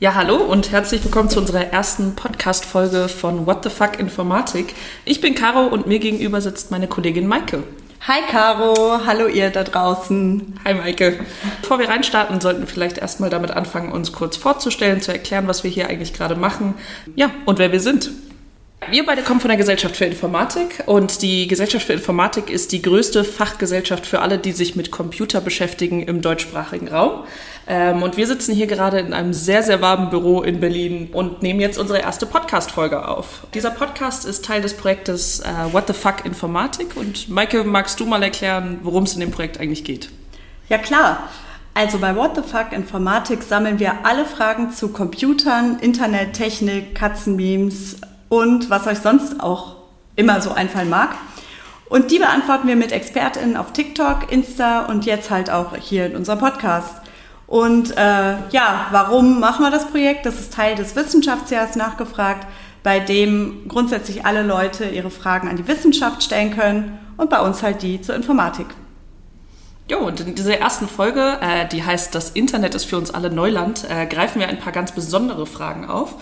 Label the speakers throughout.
Speaker 1: Ja, hallo und herzlich willkommen zu unserer ersten Podcast-Folge von What the Fuck Informatik. Ich bin Caro und mir gegenüber sitzt meine Kollegin Maike.
Speaker 2: Hi Caro, hallo ihr da draußen.
Speaker 1: Hi Maike. Bevor wir reinstarten, sollten wir vielleicht erstmal damit anfangen, uns kurz vorzustellen, zu erklären, was wir hier eigentlich gerade machen. Ja, und wer wir sind. Wir beide kommen von der Gesellschaft für Informatik und die Gesellschaft für Informatik ist die größte Fachgesellschaft für alle, die sich mit Computer beschäftigen im deutschsprachigen Raum. Ähm, und wir sitzen hier gerade in einem sehr, sehr warmen Büro in Berlin und nehmen jetzt unsere erste Podcast-Folge auf. Dieser Podcast ist Teil des Projektes äh, What the Fuck Informatik und Maike, magst du mal erklären, worum es in dem Projekt eigentlich geht?
Speaker 2: Ja klar. Also bei What the Fuck Informatik sammeln wir alle Fragen zu Computern, Internet, Technik, Katzenmemes, und was euch sonst auch immer so einfallen mag. Und die beantworten wir mit ExpertInnen auf TikTok, Insta und jetzt halt auch hier in unserem Podcast. Und äh, ja, warum machen wir das Projekt? Das ist Teil des Wissenschaftsjahres nachgefragt, bei dem grundsätzlich alle Leute ihre Fragen an die Wissenschaft stellen können und bei uns halt die zur Informatik.
Speaker 1: Jo, und in dieser ersten Folge, äh, die heißt Das Internet ist für uns alle Neuland, äh, greifen wir ein paar ganz besondere Fragen auf.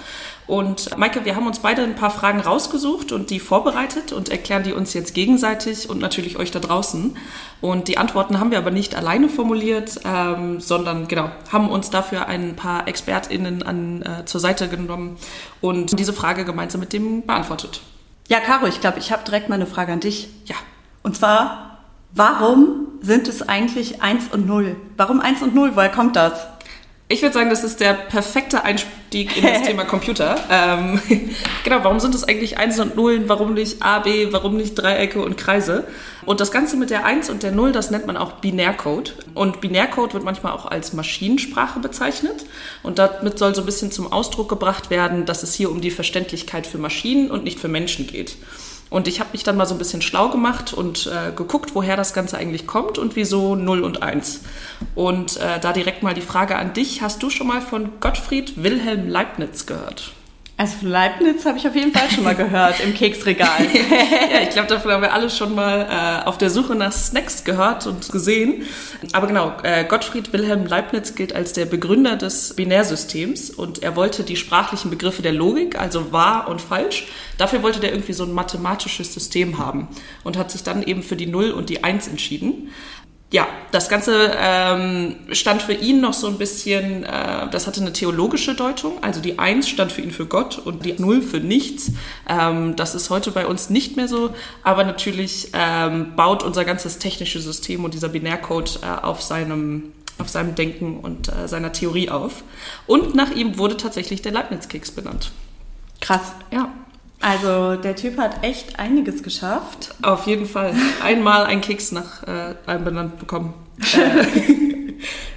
Speaker 1: Und Maike, wir haben uns beide ein paar Fragen rausgesucht und die vorbereitet und erklären die uns jetzt gegenseitig und natürlich euch da draußen. Und die Antworten haben wir aber nicht alleine formuliert, ähm, sondern genau, haben uns dafür ein paar ExpertInnen an, äh, zur Seite genommen und diese Frage gemeinsam mit dem beantwortet.
Speaker 2: Ja, Caro, ich glaube, ich habe direkt mal eine Frage an dich.
Speaker 1: Ja.
Speaker 2: Und zwar, warum sind es eigentlich 1 und 0? Warum 1 und 0? Woher kommt das?
Speaker 1: Ich würde sagen, das ist der perfekte Einstieg in das Thema Computer. Ähm, genau, warum sind es eigentlich Einsen und Nullen? Warum nicht A, B? Warum nicht Dreiecke und Kreise? Und das Ganze mit der Eins und der Null, das nennt man auch Binärcode. Und Binärcode wird manchmal auch als Maschinensprache bezeichnet. Und damit soll so ein bisschen zum Ausdruck gebracht werden, dass es hier um die Verständlichkeit für Maschinen und nicht für Menschen geht. Und ich habe mich dann mal so ein bisschen schlau gemacht und äh, geguckt, woher das Ganze eigentlich kommt und wieso 0 und 1. Und äh, da direkt mal die Frage an dich. Hast du schon mal von Gottfried Wilhelm Leibniz gehört?
Speaker 2: Also von Leibniz habe ich auf jeden Fall schon mal gehört im Keksregal.
Speaker 1: ja, ich glaube, davon haben wir alle schon mal äh, auf der Suche nach Snacks gehört und gesehen. Aber genau, äh, Gottfried Wilhelm Leibniz gilt als der Begründer des Binärsystems und er wollte die sprachlichen Begriffe der Logik, also wahr und falsch, dafür wollte der irgendwie so ein mathematisches System haben und hat sich dann eben für die Null und die Eins entschieden ja, das Ganze ähm, stand für ihn noch so ein bisschen, äh, das hatte eine theologische Deutung. Also die Eins stand für ihn für Gott und die Null für nichts. Ähm, das ist heute bei uns nicht mehr so, aber natürlich ähm, baut unser ganzes technisches System und dieser Binärcode äh, auf seinem auf seinem Denken und äh, seiner Theorie auf. Und nach ihm wurde tatsächlich der Leibniz-Keks benannt.
Speaker 2: Krass. Ja. Also der Typ hat echt einiges geschafft.
Speaker 1: Auf jeden Fall. Einmal ein Keks nach äh, einem benannt bekommen. Äh,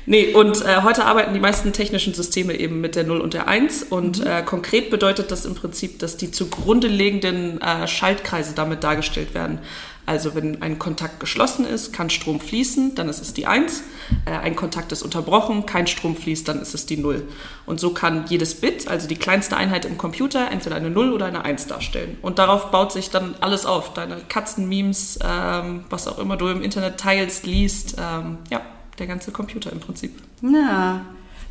Speaker 1: nee, und äh, heute arbeiten die meisten technischen Systeme eben mit der 0 und der 1. Und mhm. äh, konkret bedeutet das im Prinzip, dass die zugrunde liegenden äh, Schaltkreise damit dargestellt werden. Also wenn ein Kontakt geschlossen ist, kann Strom fließen, dann ist es die 1. Äh, ein Kontakt ist unterbrochen, kein Strom fließt, dann ist es die 0. Und so kann jedes Bit, also die kleinste Einheit im Computer, entweder eine 0 oder eine 1 darstellen. Und darauf baut sich dann alles auf. Deine Katzenmemes, ähm, was auch immer du im Internet teilst, liest. Ähm, ja, der ganze Computer im Prinzip.
Speaker 2: Ja,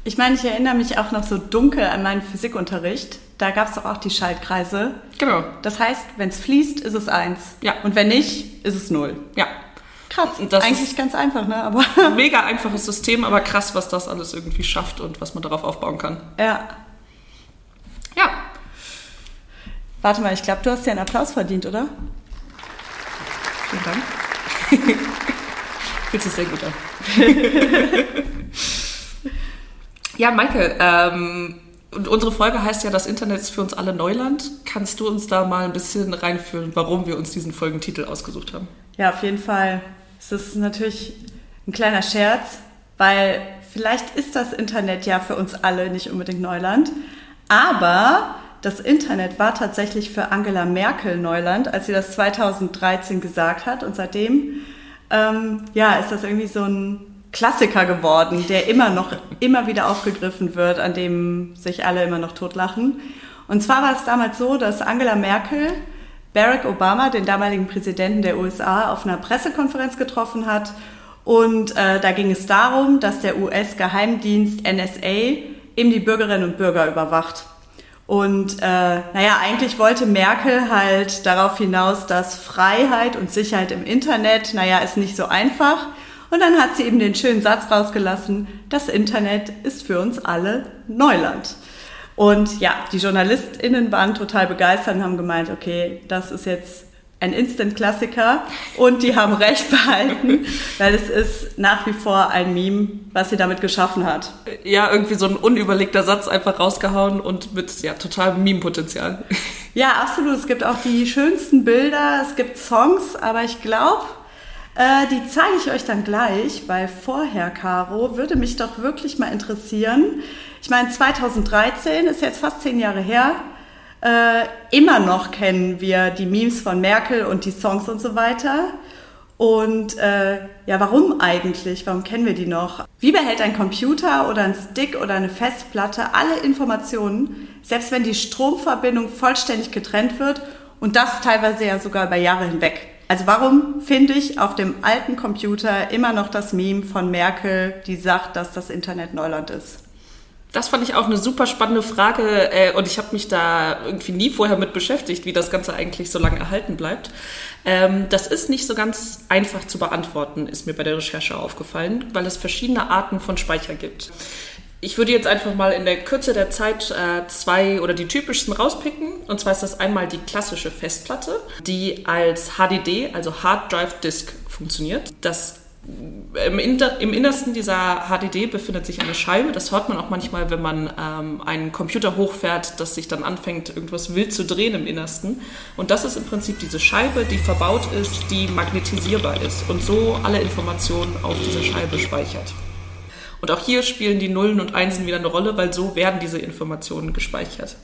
Speaker 2: ich meine, ich erinnere mich auch noch so dunkel an meinen Physikunterricht. Da gab es doch auch die Schaltkreise.
Speaker 1: Genau.
Speaker 2: Das heißt, wenn es fließt, ist es eins.
Speaker 1: Ja.
Speaker 2: Und wenn nicht, ist es null.
Speaker 1: Ja.
Speaker 2: Krass. Das Eigentlich ganz einfach, ne?
Speaker 1: Aber mega einfaches System, aber krass, was das alles irgendwie schafft und was man darauf aufbauen kann.
Speaker 2: Ja.
Speaker 1: Ja.
Speaker 2: Warte mal, ich glaube, du hast dir einen Applaus verdient, oder?
Speaker 1: Vielen Dank. Fühlt sich sehr gut an. Ja, Michael, ähm, unsere Folge heißt ja, das Internet ist für uns alle Neuland. Kannst du uns da mal ein bisschen reinführen, warum wir uns diesen Folgentitel ausgesucht haben?
Speaker 2: Ja, auf jeden Fall. Es ist natürlich ein kleiner Scherz, weil vielleicht ist das Internet ja für uns alle nicht unbedingt Neuland. Aber das Internet war tatsächlich für Angela Merkel Neuland, als sie das 2013 gesagt hat. Und seitdem ähm, ja, ist das irgendwie so ein Klassiker geworden, der immer noch, immer wieder aufgegriffen wird, an dem sich alle immer noch totlachen. Und zwar war es damals so, dass Angela Merkel Barack Obama, den damaligen Präsidenten der USA, auf einer Pressekonferenz getroffen hat Und äh, da ging es darum, dass der US-Geheimdienst NSA eben die Bürgerinnen und Bürger überwacht. Und äh, naja, eigentlich wollte Merkel halt darauf hinaus, dass Freiheit und Sicherheit im Internet, naja, ist nicht so einfach. Und dann hat sie eben den schönen Satz rausgelassen, das Internet ist für uns alle Neuland. Und ja, die JournalistInnen waren total begeistert und haben gemeint, okay, das ist jetzt ein Instant-Klassiker und die haben recht behalten, weil es ist nach wie vor ein Meme, was sie damit geschaffen hat.
Speaker 1: Ja, irgendwie so ein unüberlegter Satz einfach rausgehauen und mit ja, totalem Meme-Potenzial.
Speaker 2: Ja, absolut. Es gibt auch die schönsten Bilder, es gibt Songs, aber ich glaube, äh, die zeige ich euch dann gleich, weil vorher, Caro, würde mich doch wirklich mal interessieren. Ich meine, 2013 ist jetzt fast zehn Jahre her äh, immer noch kennen wir die Memes von Merkel und die Songs und so weiter. Und äh, ja, warum eigentlich? Warum kennen wir die noch? Wie behält ein Computer oder ein Stick oder eine Festplatte alle Informationen, selbst wenn die Stromverbindung vollständig getrennt wird und das teilweise ja sogar über Jahre hinweg? Also warum finde ich auf dem alten Computer immer noch das Meme von Merkel, die sagt, dass das Internet Neuland ist?
Speaker 1: Das fand ich auch eine super spannende Frage äh, und ich habe mich da irgendwie nie vorher mit beschäftigt, wie das Ganze eigentlich so lange erhalten bleibt. Ähm, das ist nicht so ganz einfach zu beantworten, ist mir bei der Recherche aufgefallen, weil es verschiedene Arten von Speicher gibt. Ich würde jetzt einfach mal in der Kürze der Zeit äh, zwei oder die typischsten rauspicken. Und zwar ist das einmal die klassische Festplatte, die als HDD, also Hard Drive Disk, funktioniert. Das im, Inter im Innersten dieser HDD befindet sich eine Scheibe. Das hört man auch manchmal, wenn man ähm, einen Computer hochfährt, dass sich dann anfängt, irgendwas wild zu drehen im Innersten. Und das ist im Prinzip diese Scheibe, die verbaut ist, die magnetisierbar ist und so alle Informationen auf dieser Scheibe speichert. Und auch hier spielen die Nullen und Einsen wieder eine Rolle, weil so werden diese Informationen gespeichert.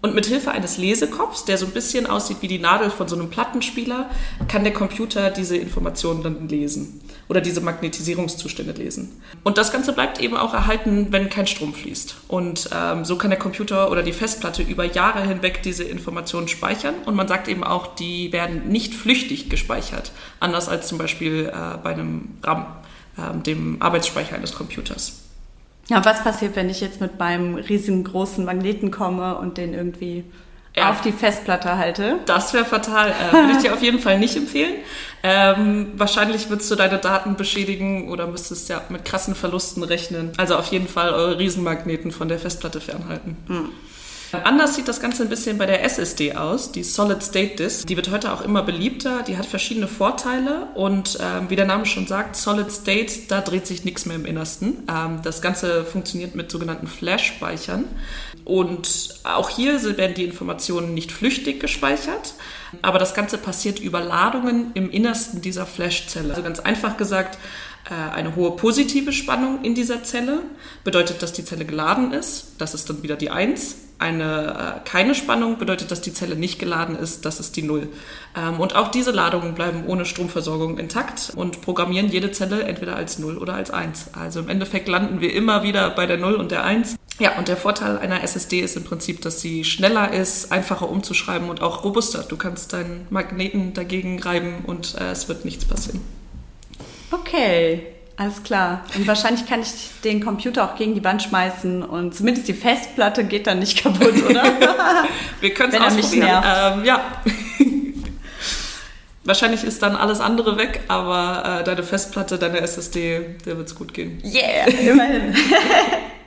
Speaker 1: Und mit Hilfe eines Lesekopfs, der so ein bisschen aussieht wie die Nadel von so einem Plattenspieler, kann der Computer diese Informationen dann lesen oder diese Magnetisierungszustände lesen. Und das Ganze bleibt eben auch erhalten, wenn kein Strom fließt. Und ähm, so kann der Computer oder die Festplatte über Jahre hinweg diese Informationen speichern. Und man sagt eben auch, die werden nicht flüchtig gespeichert, anders als zum Beispiel äh, bei einem RAM ähm, dem Arbeitsspeicher eines Computers.
Speaker 2: Ja, was passiert, wenn ich jetzt mit meinem riesengroßen Magneten komme und den irgendwie ja. auf die Festplatte halte?
Speaker 1: Das wäre fatal. Äh, Würde ich dir auf jeden Fall nicht empfehlen. Ähm, wahrscheinlich würdest du deine Daten beschädigen oder müsstest ja mit krassen Verlusten rechnen. Also auf jeden Fall eure Riesenmagneten von der Festplatte fernhalten. Hm. Anders sieht das Ganze ein bisschen bei der SSD aus, die Solid State Disk. Die wird heute auch immer beliebter, die hat verschiedene Vorteile und ähm, wie der Name schon sagt, Solid State, da dreht sich nichts mehr im Innersten. Ähm, das Ganze funktioniert mit sogenannten Flash-Speichern und auch hier werden die Informationen nicht flüchtig gespeichert, aber das Ganze passiert über Ladungen im Innersten dieser Flash-Zelle. Also ganz einfach gesagt, eine hohe positive Spannung in dieser Zelle bedeutet, dass die Zelle geladen ist. Das ist dann wieder die 1 eine, äh, keine Spannung bedeutet, dass die Zelle nicht geladen ist, das ist die Null. Ähm, und auch diese Ladungen bleiben ohne Stromversorgung intakt und programmieren jede Zelle entweder als Null oder als Eins. Also im Endeffekt landen wir immer wieder bei der Null und der Eins. Ja, und der Vorteil einer SSD ist im Prinzip, dass sie schneller ist, einfacher umzuschreiben und auch robuster. Du kannst deinen Magneten dagegen reiben und äh, es wird nichts passieren.
Speaker 2: Okay, alles klar. Und wahrscheinlich kann ich den Computer auch gegen die Wand schmeißen und zumindest die Festplatte geht dann nicht kaputt, oder?
Speaker 1: Wir können es ausprobieren. Ähm, ja. wahrscheinlich ist dann alles andere weg, aber äh, deine Festplatte, deine SSD, der wird es gut gehen.
Speaker 2: Yeah, immerhin.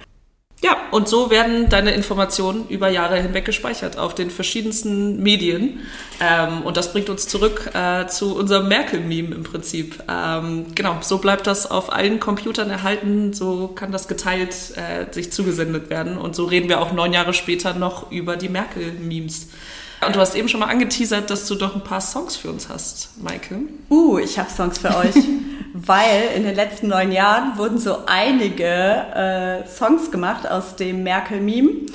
Speaker 1: Ja, und so werden deine Informationen über Jahre hinweg gespeichert auf den verschiedensten Medien. Ähm, und das bringt uns zurück äh, zu unserem Merkel-Meme im Prinzip. Ähm, genau, so bleibt das auf allen Computern erhalten, so kann das geteilt äh, sich zugesendet werden. Und so reden wir auch neun Jahre später noch über die Merkel-Memes. Und du hast eben schon mal angeteasert, dass du doch ein paar Songs für uns hast, Maike.
Speaker 2: Uh, ich habe Songs für euch. weil in den letzten neun Jahren wurden so einige äh, Songs gemacht aus dem Merkel-Meme.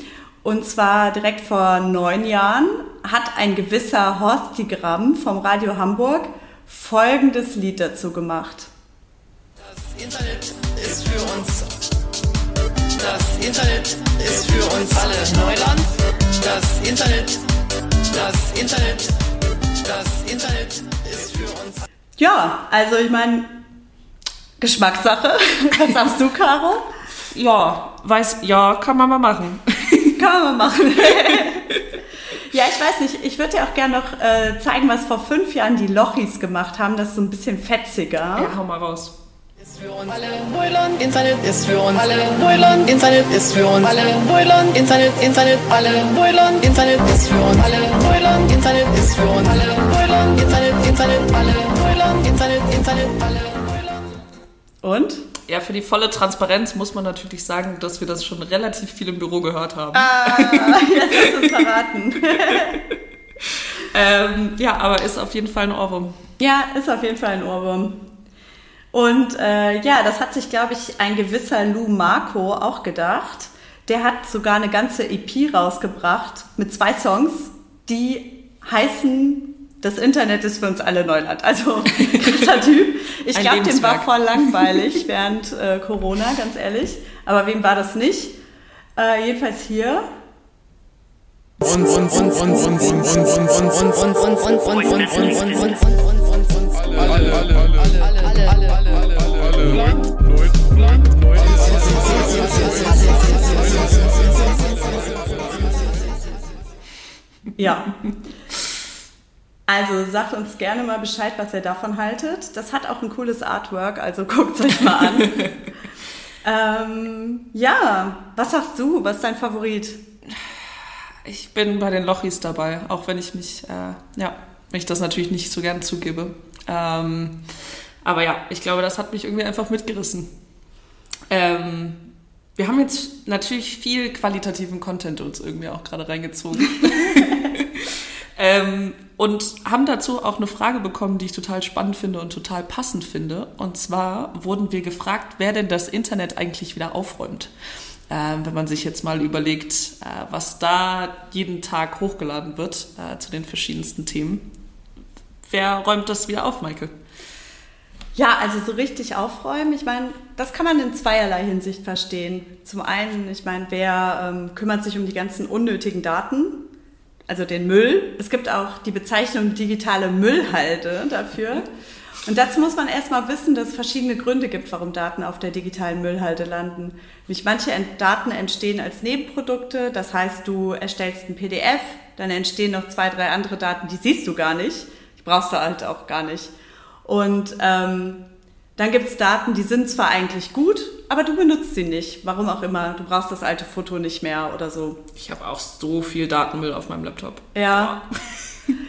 Speaker 2: Und zwar direkt vor neun Jahren hat ein gewisser Horst Tigramm vom Radio Hamburg folgendes Lied dazu gemacht.
Speaker 3: Das Internet ist für uns. Das Internet ist für uns alle Neuland. Das Internet das Internet, das Internet ist für uns.
Speaker 2: Ja, also ich meine, Geschmackssache. Was sagst du, Caro?
Speaker 1: Ja, weiß, ja, kann man mal machen.
Speaker 2: Kann man machen. ja, ich weiß nicht, ich würde dir auch gerne noch äh, zeigen, was vor fünf Jahren die Lochis gemacht haben. Das ist so ein bisschen fetziger.
Speaker 1: Ja, hau mal raus.
Speaker 3: Ist für uns alle Neuland, Internet ist für uns alle Neuland, Internet ist für uns alle Neuland, Internet, Internet, alle Neuland, Internet ist für uns alle Neuland, Internet ist für uns alle Neuland, Internet, Internet, alle Neuland, Internet, Internet, alle.
Speaker 2: Und?
Speaker 1: Ja, für die volle Transparenz muss man natürlich sagen, dass wir das schon relativ viel im Büro gehört haben.
Speaker 2: Ah, jetzt hast du es verraten.
Speaker 1: Ähm, ja, aber ist auf jeden Fall ein Ohrwurm.
Speaker 2: Ja, ist auf jeden Fall ein Ohrwurm. Und äh, ja, das hat sich, glaube ich, ein gewisser Lou Marco auch gedacht. Der hat sogar eine ganze EP rausgebracht mit zwei Songs, die heißen das Internet ist für uns alle Neuland. Also krasser Typ. Ich glaube, dem war voll langweilig während äh, Corona, ganz ehrlich. Aber wem war das nicht? Äh, jedenfalls hier. Ja, also sagt uns gerne mal Bescheid, was ihr davon haltet. Das hat auch ein cooles Artwork, also guckt euch mal an. ähm, ja, was sagst du? Was ist dein Favorit?
Speaker 1: Ich bin bei den Lochis dabei, auch wenn ich mich, äh, ja, wenn ich das natürlich nicht so gern zugebe. Ähm, aber ja, ich glaube, das hat mich irgendwie einfach mitgerissen. Ähm, wir haben jetzt natürlich viel qualitativen Content uns irgendwie auch gerade reingezogen. ähm, und haben dazu auch eine Frage bekommen, die ich total spannend finde und total passend finde. Und zwar wurden wir gefragt, wer denn das Internet eigentlich wieder aufräumt. Ähm, wenn man sich jetzt mal überlegt, äh, was da jeden Tag hochgeladen wird äh, zu den verschiedensten Themen. Wer räumt das wieder auf, Michael?
Speaker 2: Ja, also so richtig aufräumen, ich meine, das kann man in zweierlei Hinsicht verstehen. Zum einen, ich meine, wer ähm, kümmert sich um die ganzen unnötigen Daten, also den Müll. Es gibt auch die Bezeichnung digitale Müllhalde dafür. Und dazu muss man erstmal wissen, dass es verschiedene Gründe gibt, warum Daten auf der digitalen Müllhalde landen. Nämlich manche Daten entstehen als Nebenprodukte, das heißt, du erstellst ein PDF, dann entstehen noch zwei, drei andere Daten, die siehst du gar nicht. Die brauchst du halt auch gar nicht. Und ähm, dann gibt's Daten, die sind zwar eigentlich gut, aber du benutzt sie nicht. Warum auch immer. Du brauchst das alte Foto nicht mehr oder so.
Speaker 1: Ich habe auch so viel Datenmüll auf meinem Laptop.
Speaker 2: Ja.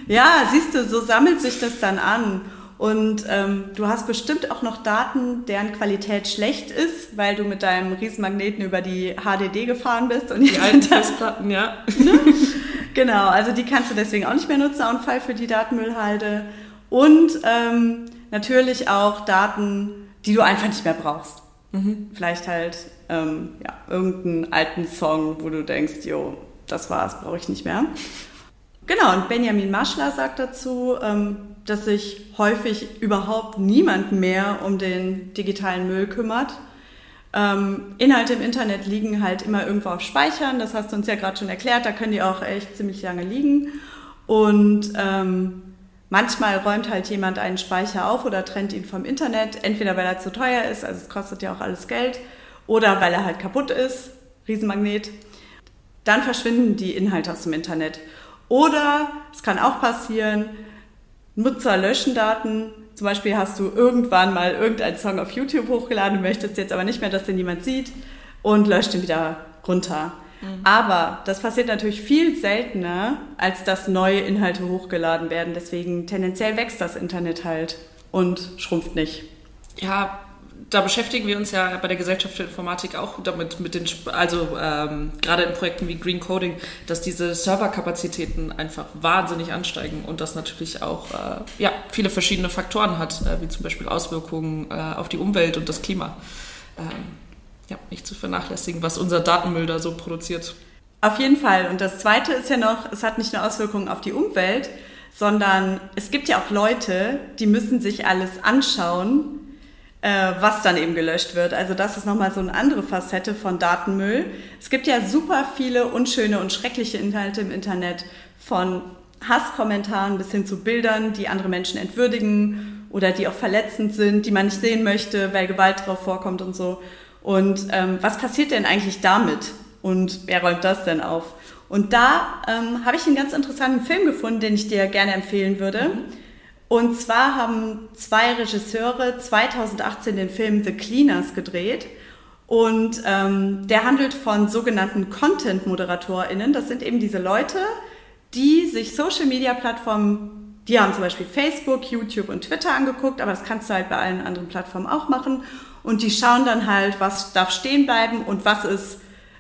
Speaker 2: Ja, siehst du, so sammelt sich das dann an. Und ähm, du hast bestimmt auch noch Daten, deren Qualität schlecht ist, weil du mit deinem Riesenmagneten über die HDD gefahren bist. Und
Speaker 1: Die alten Festplatten, ja.
Speaker 2: genau, also die kannst du deswegen auch nicht mehr nutzen, auch ein Fall für die Datenmüllhalde. Und ähm, natürlich auch Daten, die du einfach nicht mehr brauchst. Vielleicht halt ähm, ja, irgendeinen alten Song, wo du denkst, jo, das war's, brauche ich nicht mehr. Genau, und Benjamin Maschler sagt dazu, ähm, dass sich häufig überhaupt niemand mehr um den digitalen Müll kümmert. Ähm, Inhalte im Internet liegen halt immer irgendwo auf Speichern, das hast du uns ja gerade schon erklärt, da können die auch echt ziemlich lange liegen. Und ähm, manchmal räumt halt jemand einen Speicher auf oder trennt ihn vom Internet, entweder weil er zu teuer ist, also es kostet ja auch alles Geld, oder weil er halt kaputt ist, Riesenmagnet. Dann verschwinden die Inhalte aus dem Internet. Oder es kann auch passieren, Nutzer löschen Daten. Zum Beispiel hast du irgendwann mal irgendeinen Song auf YouTube hochgeladen, möchtest jetzt aber nicht mehr, dass den jemand sieht und löscht ihn wieder runter. Aber das passiert natürlich viel seltener, als dass neue Inhalte hochgeladen werden. Deswegen tendenziell wächst das Internet halt und schrumpft nicht.
Speaker 1: Ja, da beschäftigen wir uns ja bei der Gesellschaft für Informatik auch damit, mit den, also ähm, gerade in Projekten wie Green Coding, dass diese Serverkapazitäten einfach wahnsinnig ansteigen und das natürlich auch äh, ja, viele verschiedene Faktoren hat, äh, wie zum Beispiel Auswirkungen äh, auf die Umwelt und das Klima. Ähm, ja, nicht zu vernachlässigen, was unser Datenmüll da so produziert.
Speaker 2: Auf jeden Fall. Und das Zweite ist ja noch, es hat nicht nur Auswirkungen auf die Umwelt, sondern es gibt ja auch Leute, die müssen sich alles anschauen, äh, was dann eben gelöscht wird. Also das ist nochmal so eine andere Facette von Datenmüll. Es gibt ja super viele unschöne und schreckliche Inhalte im Internet, von Hasskommentaren bis hin zu Bildern, die andere Menschen entwürdigen oder die auch verletzend sind, die man nicht sehen möchte, weil Gewalt drauf vorkommt und so. Und ähm, was passiert denn eigentlich damit? Und wer räumt das denn auf? Und da ähm, habe ich einen ganz interessanten Film gefunden, den ich dir gerne empfehlen würde. Mhm. Und zwar haben zwei Regisseure 2018 den Film The Cleaners gedreht. Und ähm, der handelt von sogenannten Content-ModeratorInnen. Das sind eben diese Leute, die sich Social-Media-Plattformen, die haben zum Beispiel Facebook, YouTube und Twitter angeguckt, aber das kannst du halt bei allen anderen Plattformen auch machen. Und die schauen dann halt, was darf stehen bleiben und was ist,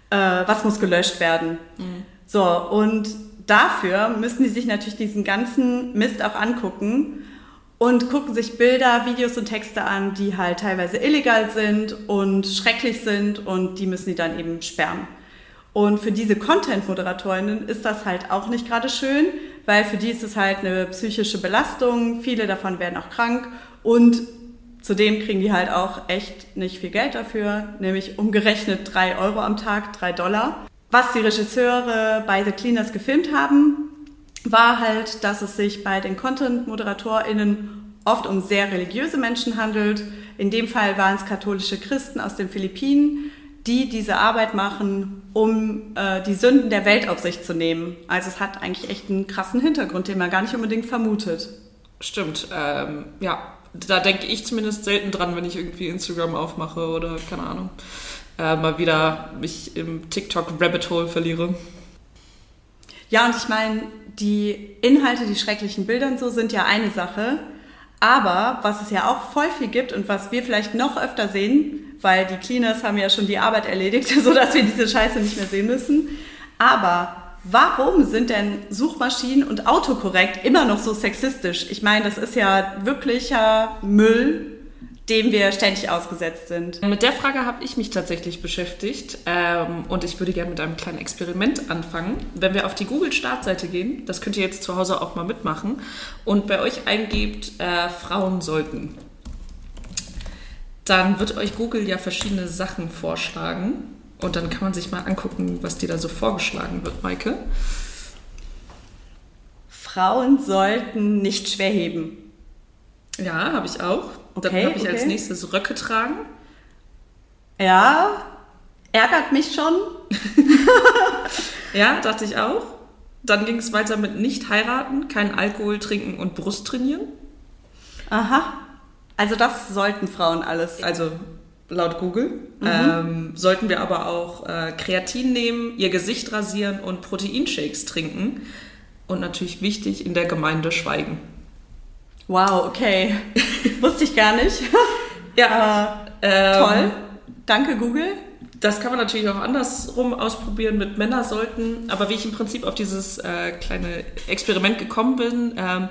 Speaker 2: äh, was muss gelöscht werden. Mhm. So, und dafür müssen die sich natürlich diesen ganzen Mist auch angucken und gucken sich Bilder, Videos und Texte an, die halt teilweise illegal sind und schrecklich sind und die müssen die dann eben sperren. Und für diese Content-Moderatorinnen ist das halt auch nicht gerade schön, weil für die ist es halt eine psychische Belastung, viele davon werden auch krank und zudem kriegen die halt auch echt nicht viel Geld dafür, nämlich umgerechnet drei Euro am Tag, drei Dollar. Was die Regisseure bei The Cleaners gefilmt haben, war halt, dass es sich bei den Content-ModeratorInnen oft um sehr religiöse Menschen handelt. In dem Fall waren es katholische Christen aus den Philippinen, die diese Arbeit machen, um äh, die Sünden der Welt auf sich zu nehmen. Also es hat eigentlich echt einen krassen Hintergrund, den man gar nicht unbedingt vermutet.
Speaker 1: Stimmt, ähm, ja. Da denke ich zumindest selten dran, wenn ich irgendwie Instagram aufmache oder keine Ahnung, äh, mal wieder mich im TikTok-Rabbit Hole verliere.
Speaker 2: Ja, und ich meine, die Inhalte, die schrecklichen Bilder und so sind ja eine Sache. Aber was es ja auch voll viel gibt und was wir vielleicht noch öfter sehen, weil die Cleaners haben ja schon die Arbeit erledigt, sodass wir diese Scheiße nicht mehr sehen müssen. Aber warum sind denn Suchmaschinen und Autokorrekt immer noch so sexistisch? Ich meine, das ist ja wirklicher Müll, dem wir ständig ausgesetzt sind.
Speaker 1: Mit der Frage habe ich mich tatsächlich beschäftigt ähm, und ich würde gerne mit einem kleinen Experiment anfangen. Wenn wir auf die Google-Startseite gehen, das könnt ihr jetzt zu Hause auch mal mitmachen, und bei euch eingebt, äh, Frauen sollten, dann wird euch Google ja verschiedene Sachen vorschlagen und dann kann man sich mal angucken, was dir da so vorgeschlagen wird, Maike.
Speaker 2: Frauen sollten nicht schwer heben.
Speaker 1: Ja, habe ich auch. Okay, dann habe ich okay. als nächstes Röcke tragen.
Speaker 2: Ja, ärgert mich schon.
Speaker 1: ja, dachte ich auch. Dann ging es weiter mit nicht heiraten, kein Alkohol trinken und Brust trainieren.
Speaker 2: Aha. Also das sollten Frauen alles.
Speaker 1: Also laut Google. Mhm. Ähm, sollten wir aber auch äh, Kreatin nehmen, ihr Gesicht rasieren und Proteinshakes trinken. Und natürlich wichtig, in der Gemeinde schweigen.
Speaker 2: Wow, okay. Wusste ich gar nicht.
Speaker 1: ja.
Speaker 2: Äh, ähm, toll. Danke, Google.
Speaker 1: Das kann man natürlich auch andersrum ausprobieren mit Männer sollten. Aber wie ich im Prinzip auf dieses äh, kleine Experiment gekommen bin, ähm,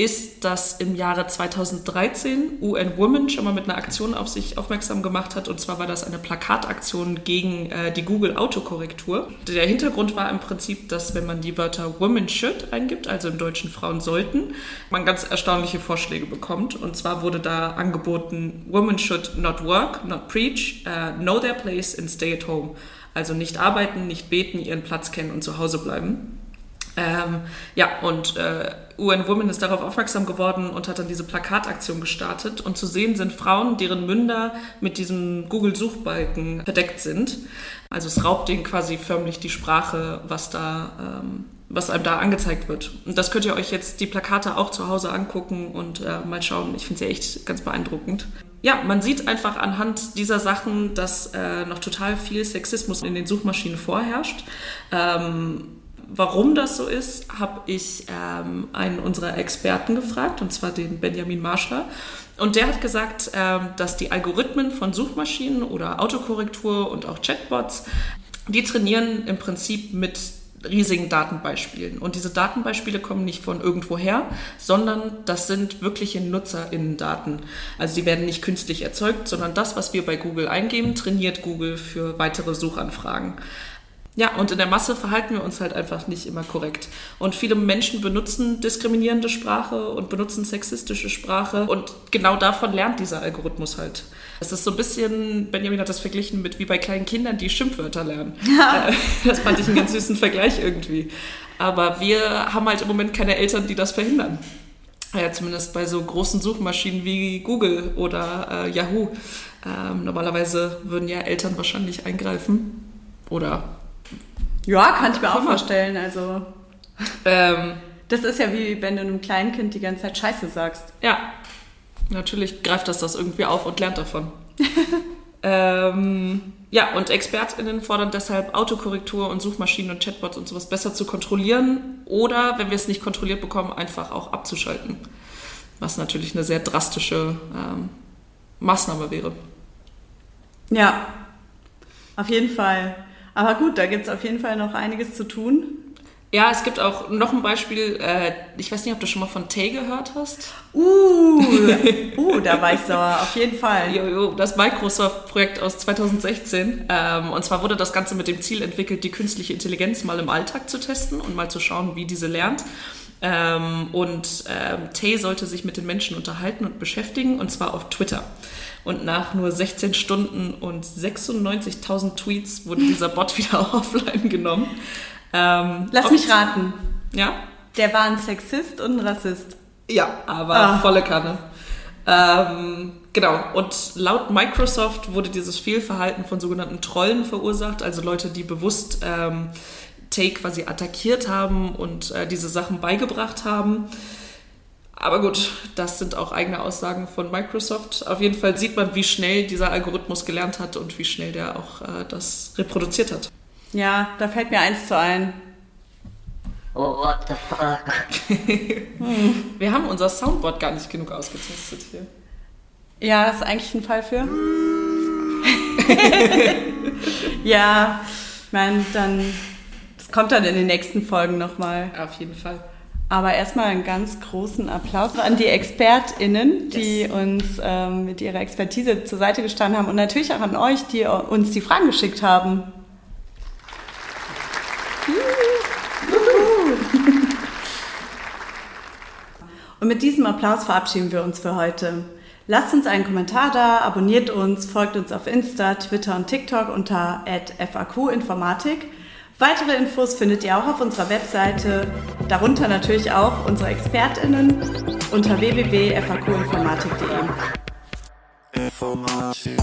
Speaker 1: ist, dass im Jahre 2013 UN Women schon mal mit einer Aktion auf sich aufmerksam gemacht hat. Und zwar war das eine Plakataktion gegen äh, die Google Autokorrektur. Der Hintergrund war im Prinzip, dass wenn man die Wörter Women should eingibt, also im Deutschen Frauen sollten, man ganz erstaunliche Vorschläge bekommt. Und zwar wurde da angeboten, Women should not work, not preach, uh, know their place and stay at home. Also nicht arbeiten, nicht beten, ihren Platz kennen und zu Hause bleiben. Ähm, ja, und äh, UN Women ist darauf aufmerksam geworden und hat dann diese Plakataktion gestartet. Und zu sehen sind Frauen, deren Münder mit diesem Google-Suchbalken verdeckt sind. Also es raubt denen quasi förmlich die Sprache, was da, ähm, was einem da angezeigt wird. Und das könnt ihr euch jetzt die Plakate auch zu Hause angucken und äh, mal schauen. Ich finde sie echt ganz beeindruckend. Ja, man sieht einfach anhand dieser Sachen, dass äh, noch total viel Sexismus in den Suchmaschinen vorherrscht. Ähm, warum das so ist, habe ich ähm, einen unserer Experten gefragt, und zwar den Benjamin Marschler. Und der hat gesagt, ähm, dass die Algorithmen von Suchmaschinen oder Autokorrektur und auch Chatbots, die trainieren im Prinzip mit riesigen Datenbeispielen. Und diese Datenbeispiele kommen nicht von irgendwoher, sondern das sind wirkliche NutzerInnen-Daten. Also die werden nicht künstlich erzeugt, sondern das, was wir bei Google eingeben, trainiert Google für weitere Suchanfragen. Ja, und in der Masse verhalten wir uns halt einfach nicht immer korrekt. Und viele Menschen benutzen diskriminierende Sprache und benutzen sexistische Sprache. Und genau davon lernt dieser Algorithmus halt. Es ist so ein bisschen, Benjamin hat das verglichen mit wie bei kleinen Kindern, die Schimpfwörter lernen. Ja. Äh, das fand ich einen ganz süßen Vergleich irgendwie. Aber wir haben halt im Moment keine Eltern, die das verhindern. Ja, zumindest bei so großen Suchmaschinen wie Google oder äh, Yahoo. Ähm, normalerweise würden ja Eltern wahrscheinlich eingreifen. Oder.
Speaker 2: Ja, kann ich mir auch vorstellen. Also.
Speaker 1: Ähm,
Speaker 2: das ist ja wie wenn du einem Kleinkind die ganze Zeit Scheiße sagst.
Speaker 1: Ja, natürlich greift das das irgendwie auf und lernt davon. ähm, ja, und ExpertInnen fordern deshalb Autokorrektur und Suchmaschinen und Chatbots und sowas besser zu kontrollieren oder, wenn wir es nicht kontrolliert bekommen, einfach auch abzuschalten. Was natürlich eine sehr drastische ähm, Maßnahme wäre.
Speaker 2: Ja, auf jeden Fall. Aber gut, da gibt es auf jeden Fall noch einiges zu tun.
Speaker 1: Ja, es gibt auch noch ein Beispiel, äh, ich weiß nicht, ob du schon mal von Tay gehört hast.
Speaker 2: Uh, uh da war ich sauer, auf jeden Fall.
Speaker 1: Jo, jo, das Microsoft-Projekt aus 2016. Ähm, und zwar wurde das Ganze mit dem Ziel entwickelt, die künstliche Intelligenz mal im Alltag zu testen und mal zu schauen, wie diese lernt. Ähm, und ähm, Tay sollte sich mit den Menschen unterhalten und beschäftigen, und zwar auf Twitter. Und nach nur 16 Stunden und 96.000 Tweets wurde dieser Bot wieder offline genommen.
Speaker 2: Ähm, Lass mich raten.
Speaker 1: Ja?
Speaker 2: Der war ein Sexist und ein Rassist.
Speaker 1: Ja, aber ah. volle Kanne. Ähm, genau, und laut Microsoft wurde dieses Fehlverhalten von sogenannten Trollen verursacht, also Leute, die bewusst ähm, Take quasi attackiert haben und äh, diese Sachen beigebracht haben. Aber gut, das sind auch eigene Aussagen von Microsoft. Auf jeden Fall sieht man, wie schnell dieser Algorithmus gelernt hat und wie schnell der auch äh, das reproduziert hat.
Speaker 2: Ja, da fällt mir eins zu ein.
Speaker 4: Oh, what the fuck?
Speaker 1: hm. Wir haben unser Soundboard gar nicht genug ausgetestet hier.
Speaker 2: Ja, das ist eigentlich ein Fall für. ja, ich meine, dann. Das kommt dann in den nächsten Folgen nochmal.
Speaker 1: Auf jeden Fall.
Speaker 2: Aber erstmal einen ganz großen Applaus an die ExpertInnen, die yes. uns ähm, mit ihrer Expertise zur Seite gestanden haben und natürlich auch an euch, die uns die Fragen geschickt haben. Und mit diesem Applaus verabschieden wir uns für heute. Lasst uns einen Kommentar da, abonniert uns, folgt uns auf Insta, Twitter und TikTok unter @faqinformatik. Weitere Infos findet ihr auch auf unserer Webseite, darunter natürlich auch unsere ExpertInnen unter www.faqinformatik.de. Informatik.